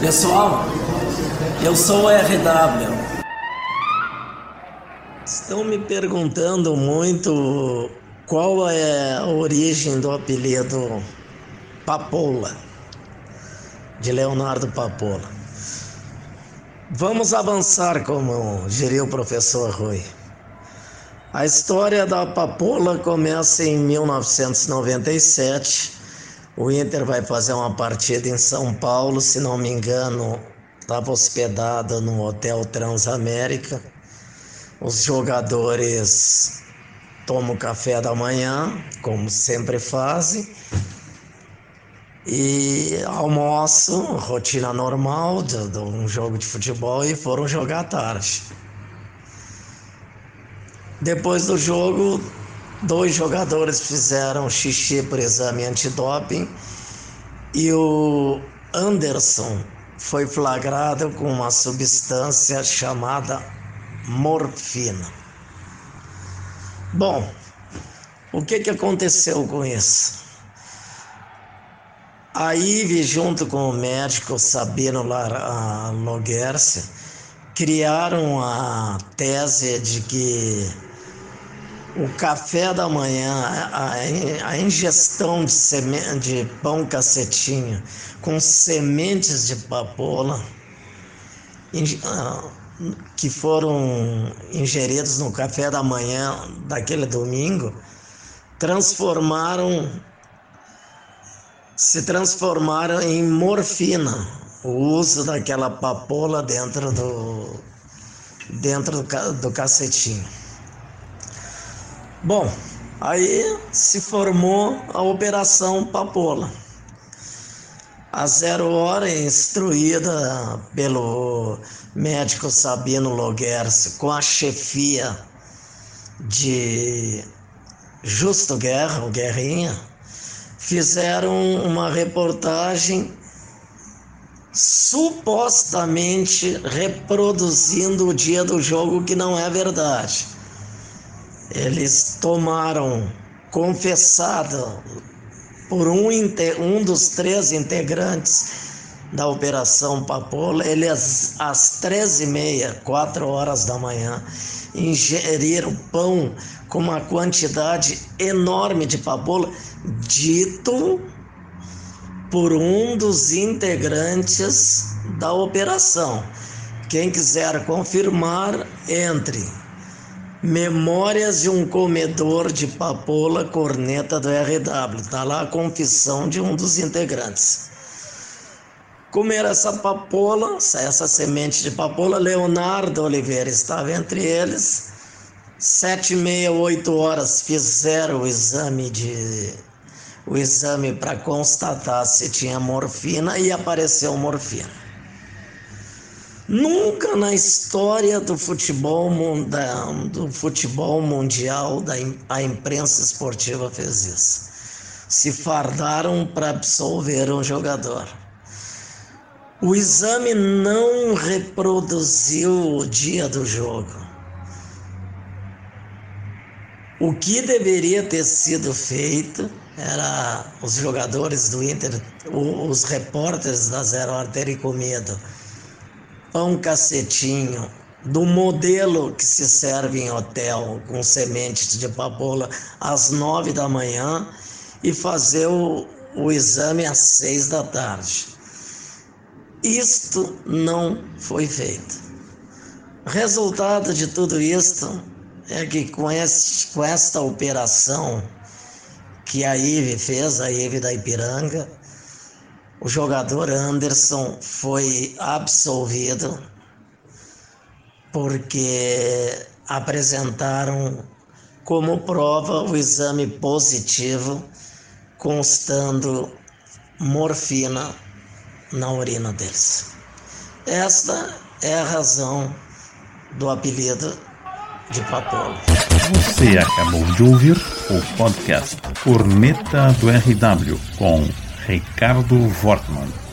Pessoal, eu sou o RW. Estão me perguntando muito qual é a origem do apelido Papola, de Leonardo Papola. Vamos avançar, como diria o professor Rui. A história da Papola começa em 1997 o Inter vai fazer uma partida em São Paulo, se não me engano, estava hospedado no Hotel Transamérica. Os jogadores tomam café da manhã, como sempre fazem, e almoço, rotina normal de, de um jogo de futebol, e foram jogar à tarde. Depois do jogo, Dois jogadores fizeram xixi por exame antidoping e o Anderson foi flagrado com uma substância chamada morfina. Bom, o que, que aconteceu com isso? A IVE, junto com o médico Sabino Logerse, criaram a tese de que o café da manhã, a, a ingestão de, semente, de pão cacetinho com sementes de papoula ah, que foram ingeridos no café da manhã daquele domingo transformaram se transformaram em morfina o uso daquela papoula dentro do dentro do, do cacetinho Bom, aí se formou a Operação Papola. A zero hora, instruída pelo médico Sabino Loguers, com a chefia de Justo Guerra, o Guerrinha, fizeram uma reportagem supostamente reproduzindo o dia do jogo, que não é verdade. Eles tomaram confessado por um, um dos três integrantes da Operação Papola, eles às e meia, quatro horas da manhã, ingeriram pão com uma quantidade enorme de papoula, dito por um dos integrantes da operação. Quem quiser confirmar, entre Memórias de um comedor de papoula corneta do RW. Está lá a confissão de um dos integrantes. Comer essa papoula, essa semente de papoula, Leonardo Oliveira estava entre eles. Sete e meia, oito horas fizeram o exame de o exame para constatar se tinha morfina e apareceu morfina. Nunca na história do futebol, mundial, do futebol mundial da, a imprensa esportiva fez isso. Se fardaram para absolver um jogador. O exame não reproduziu o dia do jogo. O que deveria ter sido feito era os jogadores do Inter, os repórteres da Zero Hora terem comido pão cacetinho, do modelo que se serve em hotel com sementes de papoula às nove da manhã e fazer o, o exame às seis da tarde. Isto não foi feito. Resultado de tudo isto é que com, com esta operação que a IVE fez, a IVE da Ipiranga, o jogador Anderson foi absolvido porque apresentaram como prova o exame positivo constando morfina na urina deles. Esta é a razão do apelido de Papola. Você acabou de ouvir o podcast Corneta do RW com Ricardo Wortmann.